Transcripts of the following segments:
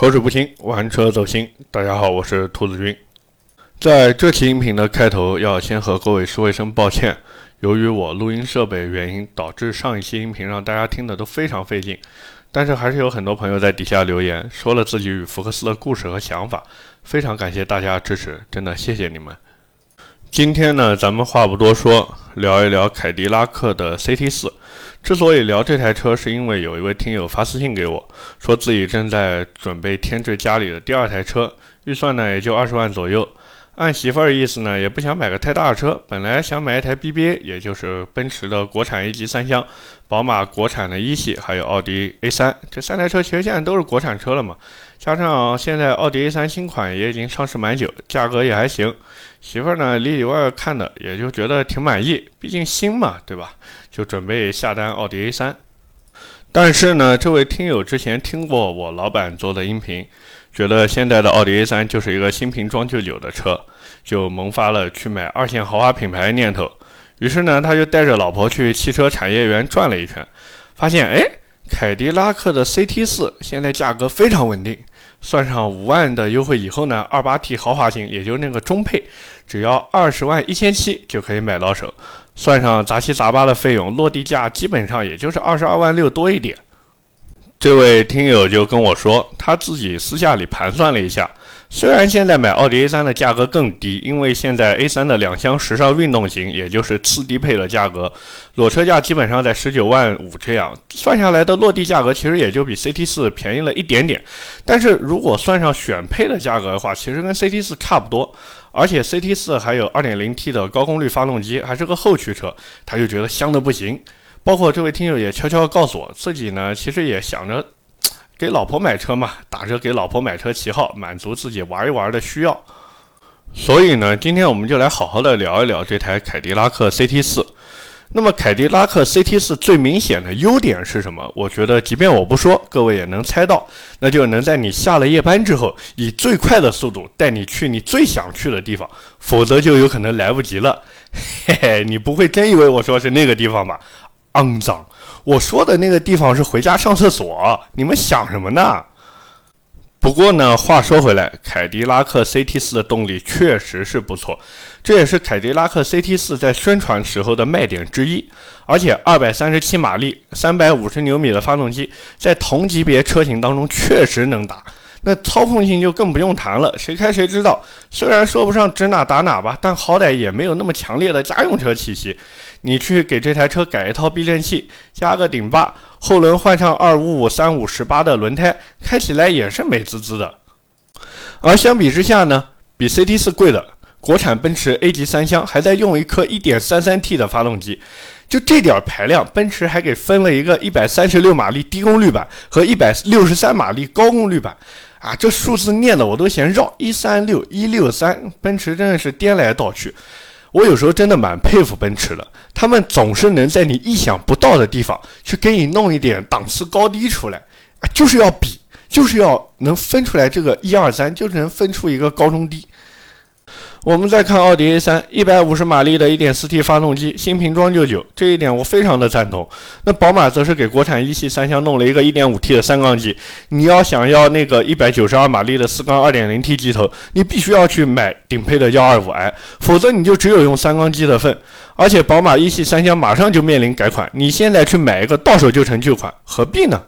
口齿不清，玩车走心。大家好，我是兔子君。在这期音频的开头，要先和各位说一声抱歉，由于我录音设备原因，导致上一期音频让大家听的都非常费劲。但是还是有很多朋友在底下留言，说了自己与福克斯的故事和想法，非常感谢大家的支持，真的谢谢你们。今天呢，咱们话不多说，聊一聊凯迪拉克的 CT4。之所以聊这台车，是因为有一位听友发私信给我，说自己正在准备添置家里的第二台车，预算呢也就二十万左右。按媳妇儿的意思呢，也不想买个太大的车，本来想买一台 BBA，也就是奔驰的国产 A 级三厢，宝马国产的一系，还有奥迪 A3，这三台车其实现在都是国产车了嘛。加上现在奥迪 A3 新款也已经上市蛮久，价格也还行。媳妇儿呢里里外外看的，也就觉得挺满意，毕竟新嘛，对吧？就准备下单奥迪 A3。但是呢，这位听友之前听过我老板做的音频，觉得现在的奥迪 A3 就是一个新瓶装旧酒的车。就萌发了去买二线豪华品牌的念头，于是呢，他就带着老婆去汽车产业园转了一圈，发现哎，凯迪拉克的 CT4 现在价格非常稳定，算上五万的优惠以后呢，二八 T 豪华型，也就那个中配，只要二十万一千七就可以买到手，算上杂七杂八的费用，落地价基本上也就是二十二万六多一点。这位听友就跟我说，他自己私下里盘算了一下。虽然现在买奥迪 A3 的价格更低，因为现在 A3 的两厢时尚运动型，也就是次低配的价格，裸车价基本上在十九万五这样，算下来的落地价格其实也就比 CT4 便宜了一点点。但是如果算上选配的价格的话，其实跟 CT4 差不多。而且 CT4 还有 2.0T 的高功率发动机，还是个后驱车，他就觉得香的不行。包括这位听友也悄悄告诉我，自己呢其实也想着。给老婆买车嘛，打着给老婆买车旗号，满足自己玩一玩的需要。所以呢，今天我们就来好好的聊一聊这台凯迪拉克 CT4。那么，凯迪拉克 CT4 最明显的优点是什么？我觉得，即便我不说，各位也能猜到，那就能在你下了夜班之后，以最快的速度带你去你最想去的地方，否则就有可能来不及了。嘿嘿，你不会真以为我说是那个地方吧？肮脏。我说的那个地方是回家上厕所，你们想什么呢？不过呢，话说回来，凯迪拉克 CT4 的动力确实是不错，这也是凯迪拉克 CT4 在宣传时候的卖点之一。而且237马力、350牛米的发动机，在同级别车型当中确实能打。那操控性就更不用谈了，谁开谁知道。虽然说不上指哪打哪吧，但好歹也没有那么强烈的家用车气息。你去给这台车改一套避震器，加个顶坝，后轮换上二五五三五十八的轮胎，开起来也是美滋滋的。而相比之下呢，比 CT 四贵的国产奔驰 A 级三厢还在用一颗一点三三 T 的发动机，就这点排量，奔驰还给分了一个一百三十六马力低功率版和一百六十三马力高功率版。啊，这数字念的我都嫌绕，一三六一六三，奔驰真的是颠来倒去。我有时候真的蛮佩服奔驰的，他们总是能在你意想不到的地方去给你弄一点档次高低出来，啊，就是要比，就是要能分出来这个一二三，就是能分出一个高中低。我们再看奥迪 A3，一百五十马力的 1.4T 发动机，新瓶装旧酒，这一点我非常的赞同。那宝马则是给国产一系三厢弄了一个 1.5T 的三缸机，你要想要那个192马力的四缸 2.0T 机头，你必须要去买顶配的 125i，否则你就只有用三缸机的份。而且宝马一系三厢马上就面临改款，你现在去买一个到手就成旧款，何必呢？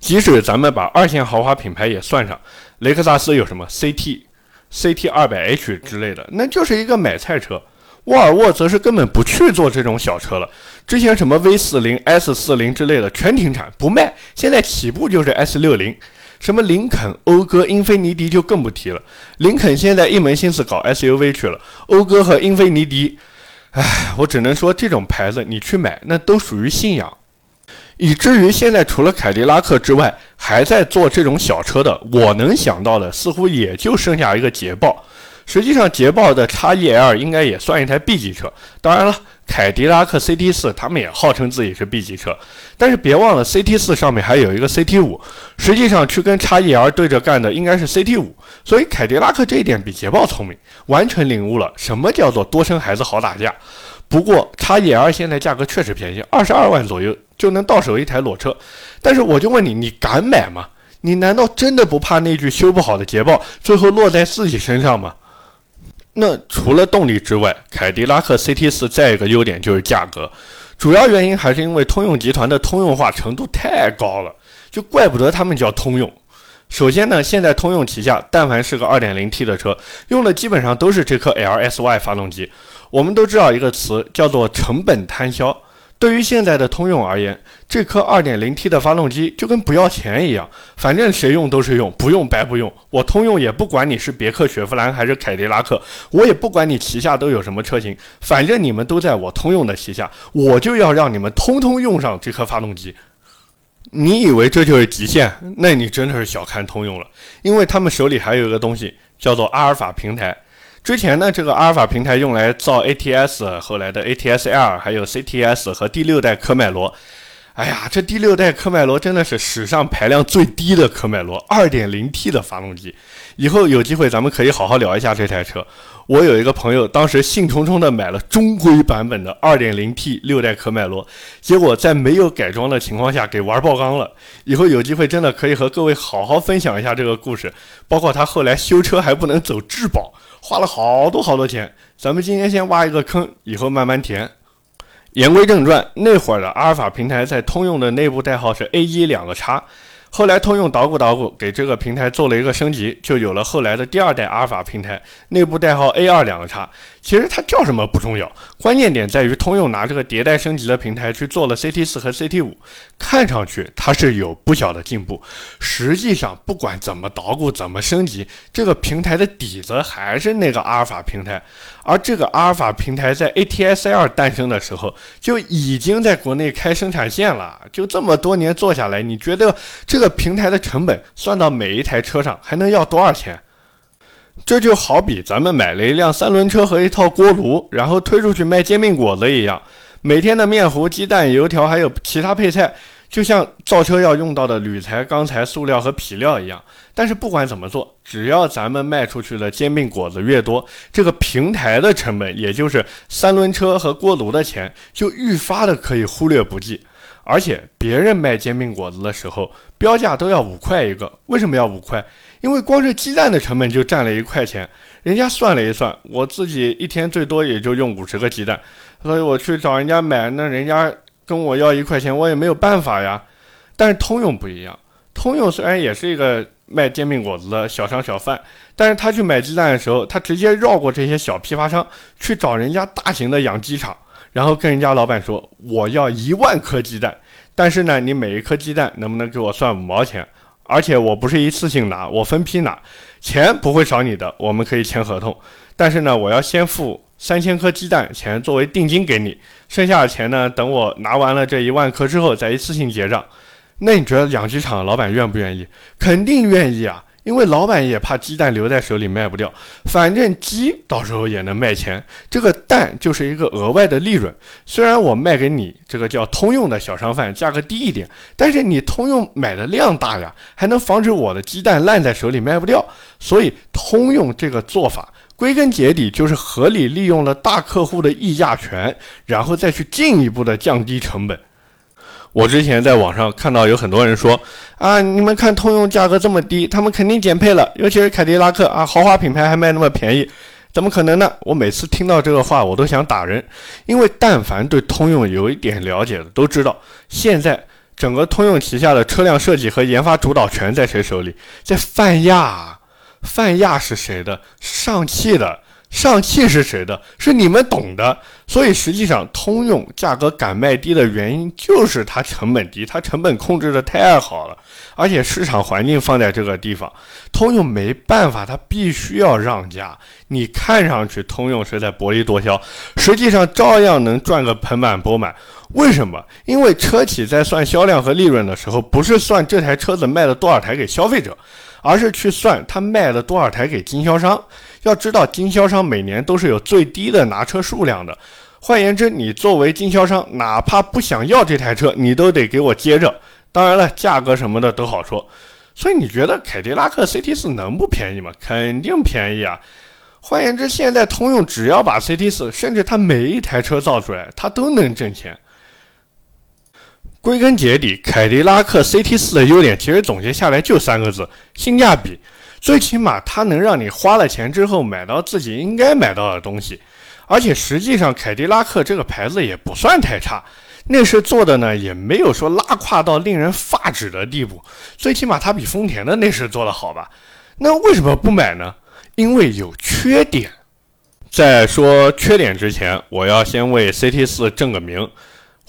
即使咱们把二线豪华品牌也算上，雷克萨斯有什么 CT？CT 二百 H 之类的，那就是一个买菜车。沃尔沃则是根本不去做这种小车了。之前什么 V 四零、S 四零之类的全停产不卖，现在起步就是 S 六零。什么林肯、讴歌、英菲尼迪就更不提了。林肯现在一门心思搞 SUV 去了，讴歌和英菲尼迪，唉，我只能说这种牌子你去买，那都属于信仰。以至于现在除了凯迪拉克之外，还在做这种小车的，我能想到的似乎也就剩下一个捷豹。实际上，捷豹的 XEL 应该也算一台 B 级车。当然了，凯迪拉克 CT4 他们也号称自己是 B 级车，但是别忘了 CT4 上面还有一个 CT5，实际上去跟 XEL 对着干的应该是 CT5。所以凯迪拉克这一点比捷豹聪明，完全领悟了什么叫做多生孩子好打架。不过，XEL 现在价格确实便宜，二十二万左右就能到手一台裸车。但是我就问你，你敢买吗？你难道真的不怕那句修不好的捷豹最后落在自己身上吗？那除了动力之外，凯迪拉克 CT4 再一个优点就是价格，主要原因还是因为通用集团的通用化程度太高了，就怪不得他们叫通用。首先呢，现在通用旗下但凡是个 2.0T 的车，用的基本上都是这颗 LSY 发动机。我们都知道一个词叫做成本摊销。对于现在的通用而言，这颗 2.0T 的发动机就跟不要钱一样，反正谁用都是用，不用白不用。我通用也不管你是别克、雪佛兰还是凯迪拉克，我也不管你旗下都有什么车型，反正你们都在我通用的旗下，我就要让你们通通用上这颗发动机。你以为这就是极限？那你真的是小看通用了，因为他们手里还有一个东西叫做阿尔法平台。之前呢，这个阿尔法平台用来造 ATS，后来的 ATS L，还有 CTS 和第六代科迈罗。哎呀，这第六代科迈罗真的是史上排量最低的科迈罗，2.0T 的发动机。以后有机会咱们可以好好聊一下这台车。我有一个朋友，当时兴冲冲的买了中规版本的 2.0T 六代科迈罗，结果在没有改装的情况下给玩爆缸了。以后有机会真的可以和各位好好分享一下这个故事，包括他后来修车还不能走质保。花了好多好多钱，咱们今天先挖一个坑，以后慢慢填。言归正传，那会儿的阿尔法平台在通用的内部代号是 A 一两个叉。后来通用捣鼓捣鼓，给这个平台做了一个升级，就有了后来的第二代阿尔法平台，内部代号 A 二两个叉。其实它叫什么不重要，关键点在于通用拿这个迭代升级的平台去做了 CT 四和 CT 五，看上去它是有不小的进步。实际上不管怎么捣鼓，怎么升级，这个平台的底子还是那个阿尔法平台。而这个阿尔法平台在 ATS-L 诞生的时候就已经在国内开生产线了。就这么多年做下来，你觉得这这个平台的成本算到每一台车上还能要多少钱？这就好比咱们买了一辆三轮车和一套锅炉，然后推出去卖煎饼果子一样，每天的面糊、鸡蛋、油条还有其他配菜。就像造车要用到的铝材、钢材、塑料和皮料一样，但是不管怎么做，只要咱们卖出去的煎饼果子越多，这个平台的成本，也就是三轮车和锅炉的钱，就愈发的可以忽略不计。而且别人卖煎饼果子的时候，标价都要五块一个，为什么要五块？因为光是鸡蛋的成本就占了一块钱。人家算了一算，我自己一天最多也就用五十个鸡蛋，所以我去找人家买，那人家。跟我要一块钱，我也没有办法呀。但是通用不一样，通用虽然也是一个卖煎饼果子的小商小贩，但是他去买鸡蛋的时候，他直接绕过这些小批发商，去找人家大型的养鸡场，然后跟人家老板说：“我要一万颗鸡蛋，但是呢，你每一颗鸡蛋能不能给我算五毛钱？而且我不是一次性拿，我分批拿，钱不会少你的，我们可以签合同。但是呢，我要先付。”三千颗鸡蛋钱作为定金给你，剩下的钱呢，等我拿完了这一万颗之后再一次性结账。那你觉得养鸡场老板愿不愿意？肯定愿意啊，因为老板也怕鸡蛋留在手里卖不掉，反正鸡到时候也能卖钱，这个蛋就是一个额外的利润。虽然我卖给你这个叫通用的小商贩价格低一点，但是你通用买的量大呀，还能防止我的鸡蛋烂在手里卖不掉。所以通用这个做法。归根结底就是合理利用了大客户的议价权，然后再去进一步的降低成本。我之前在网上看到有很多人说啊，你们看通用价格这么低，他们肯定减配了，尤其是凯迪拉克啊，豪华品牌还卖那么便宜，怎么可能呢？我每次听到这个话，我都想打人，因为但凡对通用有一点了解的都知道，现在整个通用旗下的车辆设计和研发主导权在谁手里？在泛亚。泛亚是谁的？上汽的。上汽是谁的？是你们懂的。所以实际上，通用价格敢卖低的原因就是它成本低，它成本控制的太好了，而且市场环境放在这个地方，通用没办法，它必须要让价。你看上去通用是在薄利多销，实际上照样能赚个盆满钵满。为什么？因为车企在算销量和利润的时候，不是算这台车子卖了多少台给消费者。而是去算他卖了多少台给经销商。要知道，经销商每年都是有最低的拿车数量的。换言之，你作为经销商，哪怕不想要这台车，你都得给我接着。当然了，价格什么的都好说。所以你觉得凯迪拉克 CT4 能不便宜吗？肯定便宜啊！换言之，现在通用只要把 CT4，甚至它每一台车造出来，它都能挣钱。归根结底，凯迪拉克 CT4 的优点其实总结下来就三个字：性价比。最起码它能让你花了钱之后买到自己应该买到的东西。而且实际上，凯迪拉克这个牌子也不算太差，内饰做的呢也没有说拉胯到令人发指的地步。最起码它比丰田的内饰做的好吧？那为什么不买呢？因为有缺点。在说缺点之前，我要先为 CT4 正个名。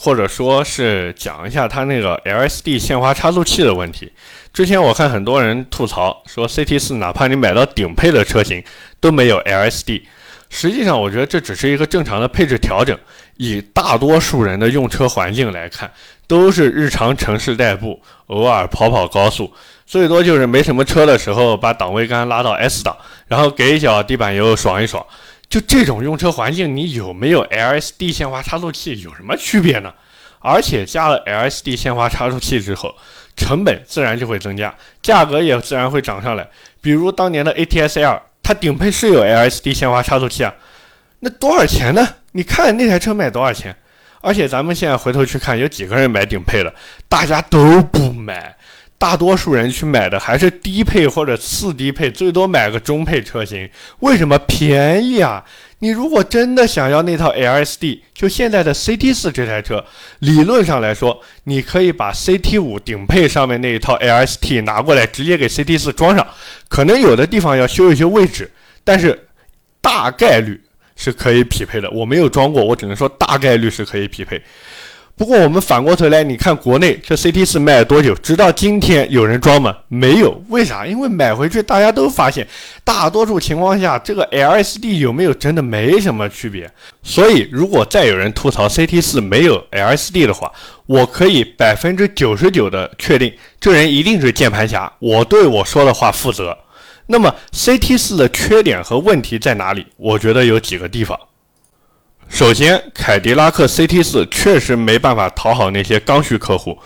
或者说是讲一下它那个 LSD 限滑差速器的问题。之前我看很多人吐槽说，CT4 哪怕你买到顶配的车型都没有 LSD。实际上，我觉得这只是一个正常的配置调整。以大多数人的用车环境来看，都是日常城市代步，偶尔跑跑高速，最多就是没什么车的时候把档位杆拉到 S 档，然后给一脚地板油爽一爽。就这种用车环境，你有没有 LSD 限滑差速器有什么区别呢？而且加了 LSD 限滑差速器之后，成本自然就会增加，价格也自然会涨上来。比如当年的 ATS L，它顶配是有 LSD 限滑差速器啊，那多少钱呢？你看那台车卖多少钱？而且咱们现在回头去看，有几个人买顶配的？大家都不买。大多数人去买的还是低配或者次低配，最多买个中配车型。为什么便宜啊？你如果真的想要那套 LSD，就现在的 CT4 这台车，理论上来说，你可以把 CT5 顶配上面那一套 LST 拿过来，直接给 CT4 装上。可能有的地方要修一些位置，但是大概率是可以匹配的。我没有装过，我只能说大概率是可以匹配。不过我们反过头来，你看国内这 CT 四卖了多久？直到今天有人装吗？没有。为啥？因为买回去大家都发现，大多数情况下这个 LSD 有没有真的没什么区别。所以如果再有人吐槽 CT 四没有 LSD 的话，我可以百分之九十九的确定，这人一定是键盘侠。我对我说的话负责。那么 CT 四的缺点和问题在哪里？我觉得有几个地方。首先，凯迪拉克 CT4 确实没办法讨好那些刚需客户。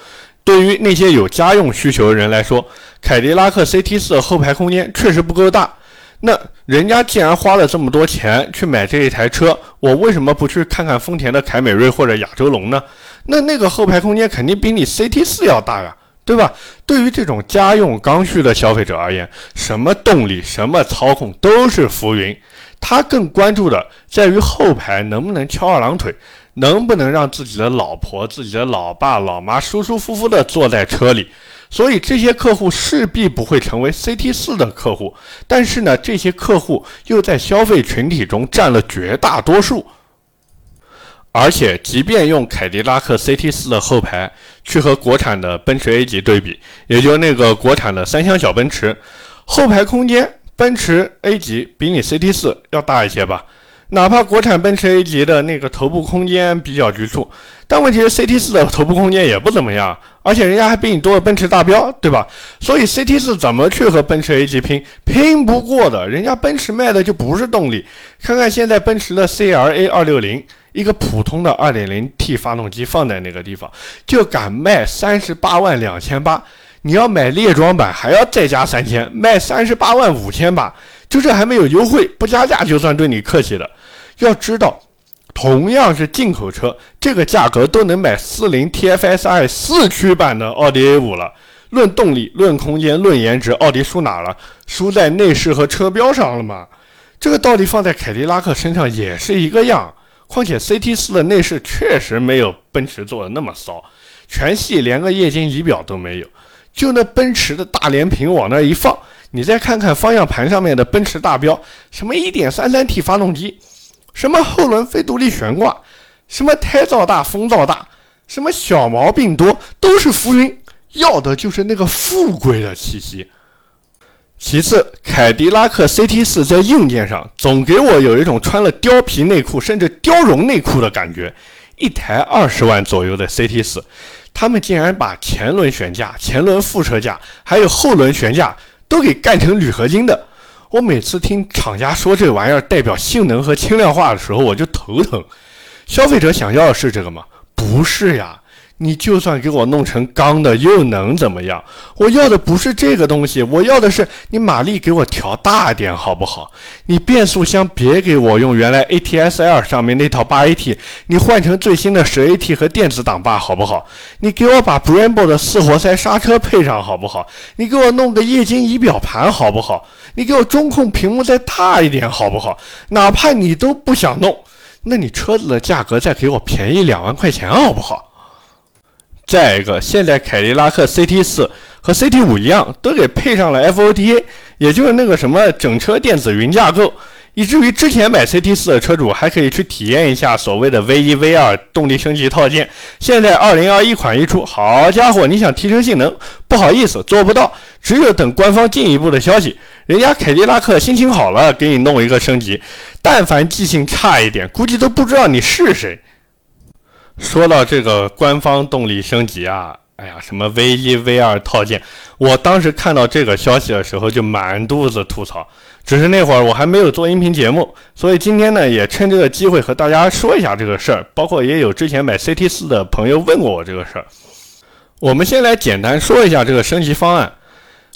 对于那些有家用需求的人来说，凯迪拉克 CT4 后排空间确实不够大。那人家既然花了这么多钱去买这一台车，我为什么不去看看丰田的凯美瑞或者亚洲龙呢？那那个后排空间肯定比你 CT4 要大呀，对吧？对于这种家用刚需的消费者而言，什么动力、什么操控都是浮云。他更关注的在于后排能不能翘二郎腿，能不能让自己的老婆、自己的老爸、老妈舒舒服服地坐在车里。所以这些客户势必不会成为 CT4 的客户，但是呢，这些客户又在消费群体中占了绝大多数。而且，即便用凯迪拉克 CT4 的后排去和国产的奔驰 A 级对比，也就那个国产的三厢小奔驰，后排空间。奔驰 A 级比你 CT4 要大一些吧，哪怕国产奔驰 A 级的那个头部空间比较局促，但问题是 CT4 的头部空间也不怎么样，而且人家还比你多了奔驰大标，对吧？所以 CT4 怎么去和奔驰 A 级拼，拼不过的，人家奔驰卖的就不是动力。看看现在奔驰的 CLA 260，一个普通的 2.0T 发动机放在那个地方，就敢卖三十八万两千八。你要买列装版还要再加三千，卖三十八万五千八，就这还没有优惠，不加价就算对你客气了。要知道，同样是进口车，这个价格都能买四零 TFSI 四驱版的奥迪 A 五了。论动力、论空间、论颜值，奥迪输哪了？输在内饰和车标上了吗？这个道理放在凯迪拉克身上也是一个样。况且 CT 四的内饰确实没有奔驰做的那么骚，全系连个液晶仪表都没有。就那奔驰的大连屏往那一放，你再看看方向盘上面的奔驰大标，什么 1.33T 发动机，什么后轮非独立悬挂，什么胎噪大风噪大，什么小毛病多，都是浮云，要的就是那个富贵的气息。其次，凯迪拉克 CT4 在硬件上总给我有一种穿了貂皮内裤甚至貂绒内裤的感觉，一台二十万左右的 CT4。他们竟然把前轮悬架、前轮副车架还有后轮悬架都给干成铝合金的。我每次听厂家说这玩意儿代表性能和轻量化的时候，我就头疼。消费者想要的是这个吗？不是呀。你就算给我弄成钢的，又能怎么样？我要的不是这个东西，我要的是你马力给我调大点，好不好？你变速箱别给我用原来 ATS-L 上面那套八 AT，你换成最新的十 AT 和电子挡把，好不好？你给我把 Brembo 的四活塞刹车配上，好不好？你给我弄个液晶仪表盘，好不好？你给我中控屏幕再大一点，好不好？哪怕你都不想弄，那你车子的价格再给我便宜两万块钱，好不好？再一个，现在凯迪拉克 CT 四和 CT 五一样，都给配上了 FOTA，也就是那个什么整车电子云架构，以至于之前买 CT 四的车主还可以去体验一下所谓的 V 一 V 二动力升级套件。现在二零二一款一出，好家伙，你想提升性能，不好意思，做不到，只有等官方进一步的消息。人家凯迪拉克心情好了，给你弄一个升级，但凡记性差一点，估计都不知道你是谁。说到这个官方动力升级啊，哎呀，什么 V 一 V 二套件，我当时看到这个消息的时候就满肚子吐槽。只是那会儿我还没有做音频节目，所以今天呢也趁这个机会和大家说一下这个事儿。包括也有之前买 CT 四的朋友问过我这个事儿。我们先来简单说一下这个升级方案。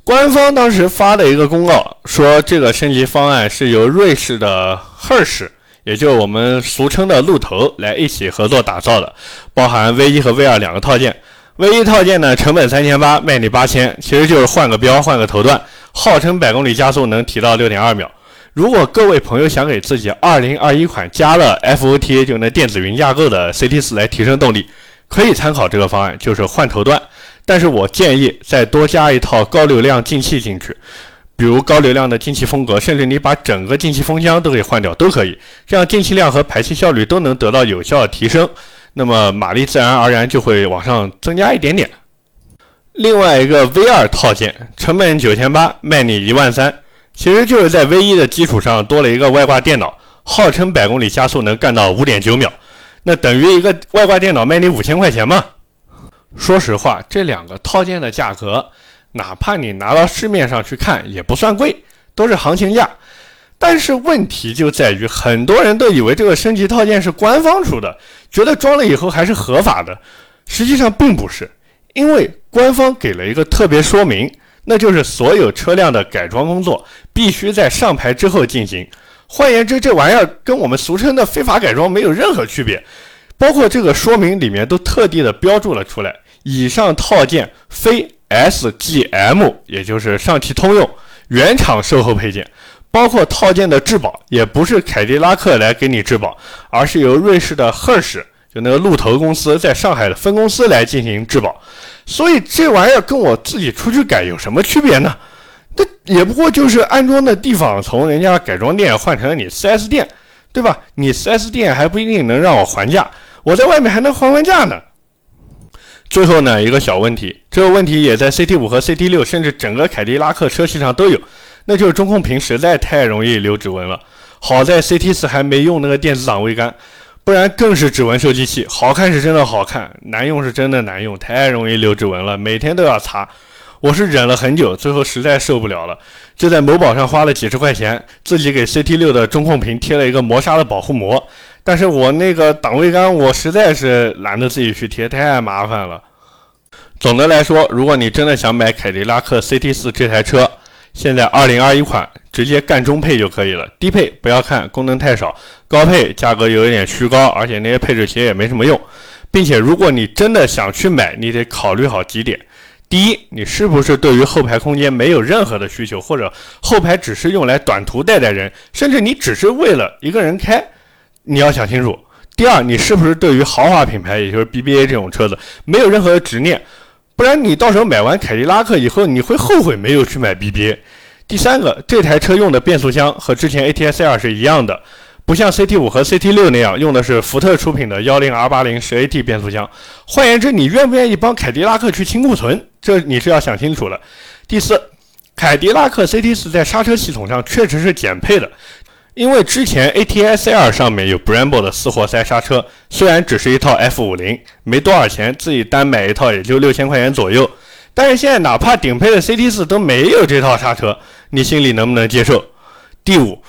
官方当时发了一个公告说，这个升级方案是由瑞士的 Hers。也就是我们俗称的鹿头来一起合作打造的，包含 V 一和 V 二两个套件。V 一套件呢，成本三千八，卖你八千，其实就是换个标，换个头段，号称百公里加速能提到六点二秒。如果各位朋友想给自己二零二一款加了 FOTA 就那电子云架构的 CT 四来提升动力，可以参考这个方案，就是换头段。但是我建议再多加一套高流量进气进去。比如高流量的进气风格，甚至你把整个进气风箱都给换掉都可以，这样进气量和排气效率都能得到有效的提升，那么马力自然而然就会往上增加一点点。另外一个 V 二套件，成本九千八，卖你一万三，其实就是在 V 一的基础上多了一个外挂电脑，号称百公里加速能干到五点九秒，那等于一个外挂电脑卖你五千块钱嘛？说实话，这两个套件的价格。哪怕你拿到市面上去看，也不算贵，都是行情价。但是问题就在于，很多人都以为这个升级套件是官方出的，觉得装了以后还是合法的。实际上并不是，因为官方给了一个特别说明，那就是所有车辆的改装工作必须在上牌之后进行。换言之，这玩意儿跟我们俗称的非法改装没有任何区别。包括这个说明里面都特地的标注了出来，以上套件非。SGM，也就是上汽通用原厂售后配件，包括套件的质保，也不是凯迪拉克来给你质保，而是由瑞士的赫氏，就那个鹿头公司在上海的分公司来进行质保。所以这玩意儿跟我自己出去改有什么区别呢？那也不过就是安装的地方从人家改装店换成了你 4S 店，对吧？你 4S 店还不一定能让我还价，我在外面还能还还价呢。最后呢，一个小问题，这个问题也在 CT 五和 CT 六，甚至整个凯迪拉克车系上都有，那就是中控屏实在太容易留指纹了。好在 CT 四还没用那个电子档位杆，不然更是指纹收集器。好看是真的好看，难用是真的难用，太容易留指纹了，每天都要擦。我是忍了很久，最后实在受不了了，就在某宝上花了几十块钱，自己给 CT 六的中控屏贴了一个磨砂的保护膜。但是我那个档位杆，我实在是懒得自己去贴，太麻烦了。总的来说，如果你真的想买凯迪拉克 CT4 这台车，现在2021款直接干中配就可以了。低配不要看，功能太少；高配价格有一点虚高，而且那些配置其实也没什么用。并且，如果你真的想去买，你得考虑好几点：第一，你是不是对于后排空间没有任何的需求，或者后排只是用来短途带带人，甚至你只是为了一个人开？你要想清楚，第二，你是不是对于豪华品牌，也就是 BBA 这种车子没有任何的执念？不然你到时候买完凯迪拉克以后，你会后悔没有去买 BBA。第三个，这台车用的变速箱和之前 ATS-L 是一样的，不像 CT5 和 CT6 那样用的是福特出品的 10R80 10AT 变速箱。换言之，你愿不愿意帮凯迪拉克去清库存？这你是要想清楚了。第四，凯迪拉克 CT4 在刹车系统上确实是减配的。因为之前 A T S R 上面有 Brembo 的四活塞刹车，虽然只是一套 F50，没多少钱，自己单买一套也就六千块钱左右。但是现在哪怕顶配的 CT4 都没有这套刹车，你心里能不能接受？第五，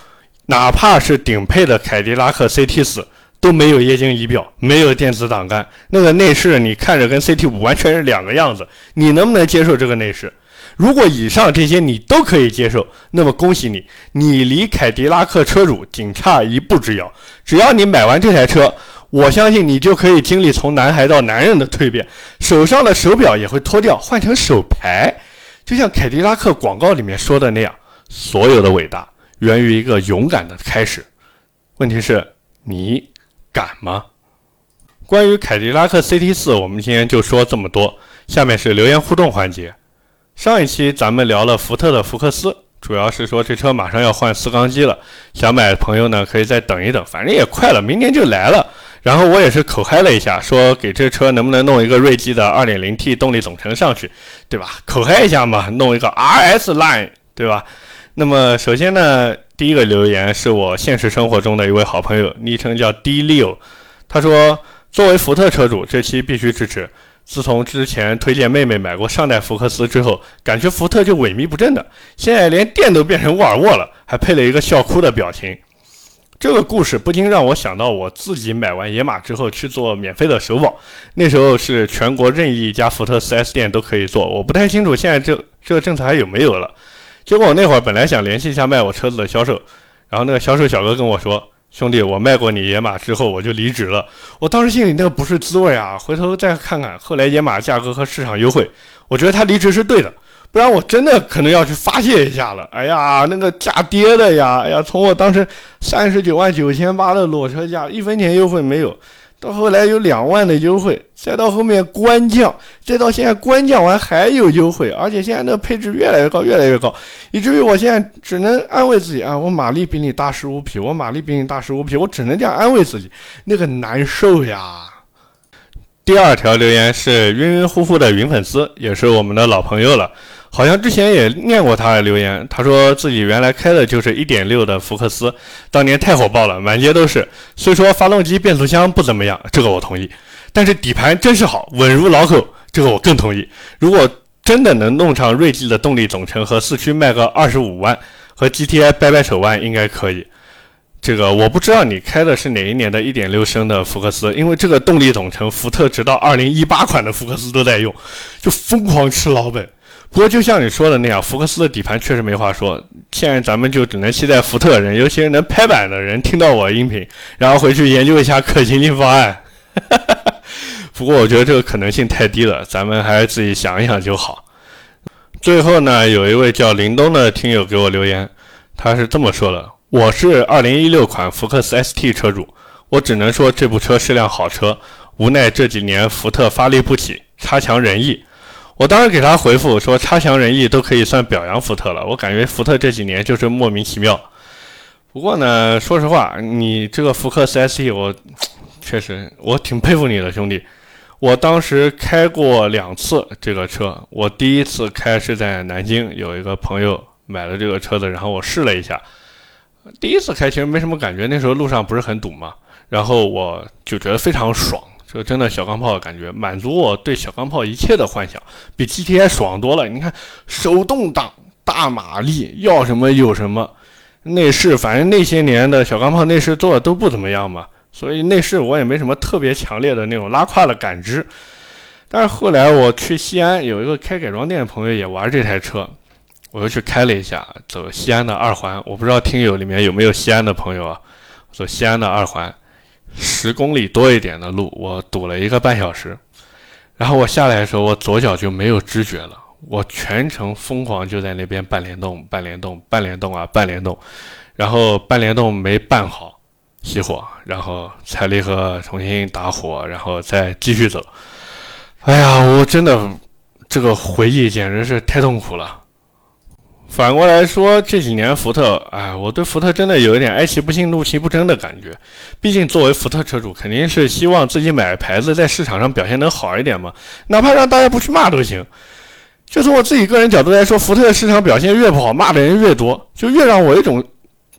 哪怕是顶配的凯迪拉克 CT4，都没有液晶仪表，没有电子档杆，那个内饰你看着跟 CT 五完全是两个样子。你能不能接受这个内饰？如果以上这些你都可以接受，那么恭喜你，你离凯迪拉克车主仅差一步之遥。只要你买完这台车，我相信你就可以经历从男孩到男人的蜕变，手上的手表也会脱掉，换成手牌。就像凯迪拉克广告里面说的那样，所有的伟大源于一个勇敢的开始。问题是，你。敢吗？关于凯迪拉克 CT 四，我们今天就说这么多。下面是留言互动环节。上一期咱们聊了福特的福克斯，主要是说这车马上要换四缸机了，想买的朋友呢可以再等一等，反正也快了，明年就来了。然后我也是口嗨了一下，说给这车能不能弄一个锐际的 2.0T 动力总成上去，对吧？口嗨一下嘛，弄一个 RS Line，对吧？那么首先呢。第一个留言是我现实生活中的一位好朋友，昵称叫 D Leo。他说：“作为福特车主，这期必须支持。自从之前推荐妹妹买过上代福克斯之后，感觉福特就萎靡不振的，现在连电都变成沃尔沃了，还配了一个笑哭的表情。”这个故事不禁让我想到我自己买完野马之后去做免费的首保，那时候是全国任意一家福特 4S 店都可以做，我不太清楚现在这这个政策还有没有了。结果我那会儿本来想联系一下卖我车子的销售，然后那个销售小哥跟我说：“兄弟，我卖过你野马之后我就离职了。”我当时心里那个不是滋味啊！回头再看看后来野马价格和市场优惠，我觉得他离职是对的，不然我真的可能要去发泄一下了。哎呀，那个价跌的呀！哎呀，从我当时三十九万九千八的裸车价，一分钱优惠没有。到后来有两万的优惠，再到后面官降，再到现在官降完还有优惠，而且现在那个配置越来越高，越来越高，以至于我现在只能安慰自己啊，我马力比你大十五匹，我马力比你大十五匹，我只能这样安慰自己，那个难受呀。第二条留言是晕晕乎乎的云粉丝，也是我们的老朋友了。好像之前也念过他的留言，他说自己原来开的就是一点六的福克斯，当年太火爆了，满街都是。虽说发动机、变速箱不怎么样，这个我同意，但是底盘真是好，稳如老狗，这个我更同意。如果真的能弄上锐际的动力总成和四驱，卖个二十五万，和 GTI 掰掰手腕应该可以。这个我不知道你开的是哪一年的一点六升的福克斯，因为这个动力总成，福特直到二零一八款的福克斯都在用，就疯狂吃老本。不过就像你说的那样，福克斯的底盘确实没话说。现在咱们就只能期待福特人，尤其是能拍板的人，听到我音频，然后回去研究一下可行性方案。不过我觉得这个可能性太低了，咱们还是自己想一想就好。最后呢，有一位叫林东的听友给我留言，他是这么说的：“我是2016款福克斯 ST 车主，我只能说这部车是辆好车，无奈这几年福特发力不起，差强人意。”我当时给他回复说，差强人意都可以算表扬福特了。我感觉福特这几年就是莫名其妙。不过呢，说实话，你这个福克斯 ST，我 确实我挺佩服你的，兄弟。我当时开过两次这个车，我第一次开是在南京，有一个朋友买了这个车子，然后我试了一下。第一次开其实没什么感觉，那时候路上不是很堵嘛，然后我就觉得非常爽。这真的小钢炮的感觉，满足我对小钢炮一切的幻想，比 GTI 爽多了。你看，手动挡、大马力，要什么有什么。内饰，反正那些年的小钢炮内饰做的都不怎么样嘛，所以内饰我也没什么特别强烈的那种拉胯的感知。但是后来我去西安，有一个开改装店的朋友也玩这台车，我又去开了一下，走西安的二环。我不知道听友里面有没有西安的朋友啊？走西安的二环。十公里多一点的路，我堵了一个半小时。然后我下来的时候，我左脚就没有知觉了。我全程疯狂就在那边半联动、半联动、半联动啊，半联动。然后半联动没办好，熄火，然后踩离合重新打火，然后再继续走。哎呀，我真的这个回忆简直是太痛苦了。反过来说，这几年福特，哎，我对福特真的有一点哀其不幸，怒其不争的感觉。毕竟作为福特车主，肯定是希望自己买牌子在市场上表现能好一点嘛，哪怕让大家不去骂都行。就从我自己个人角度来说，福特的市场表现越不好，骂的人越多，就越让我一种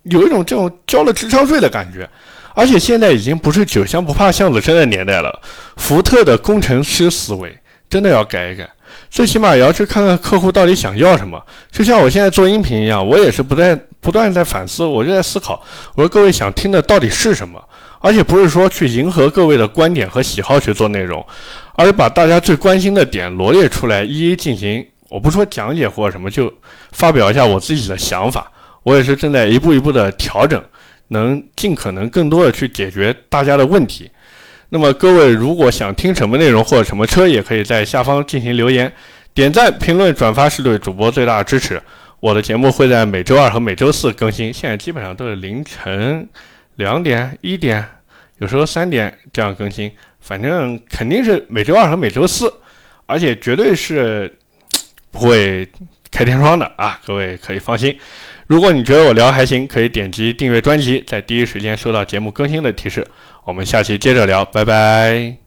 有一种这种交了智商税的感觉。而且现在已经不是酒香不怕巷子深的年代了，福特的工程师思维真的要改一改。最起码也要去看看客户到底想要什么，就像我现在做音频一样，我也是不断不断在反思，我就在思考，我说各位想听的到底是什么，而且不是说去迎合各位的观点和喜好去做内容，而是把大家最关心的点罗列出来，一一进行。我不说讲解或者什么，就发表一下我自己的想法。我也是正在一步一步的调整，能尽可能更多的去解决大家的问题。那么各位如果想听什么内容或者什么车，也可以在下方进行留言、点赞、评论、转发，是对主播最大的支持。我的节目会在每周二和每周四更新，现在基本上都是凌晨两点、一点，有时候三点这样更新。反正肯定是每周二和每周四，而且绝对是不会开天窗的啊！各位可以放心。如果你觉得我聊还行，可以点击订阅专辑，在第一时间收到节目更新的提示。我们下期接着聊，拜拜。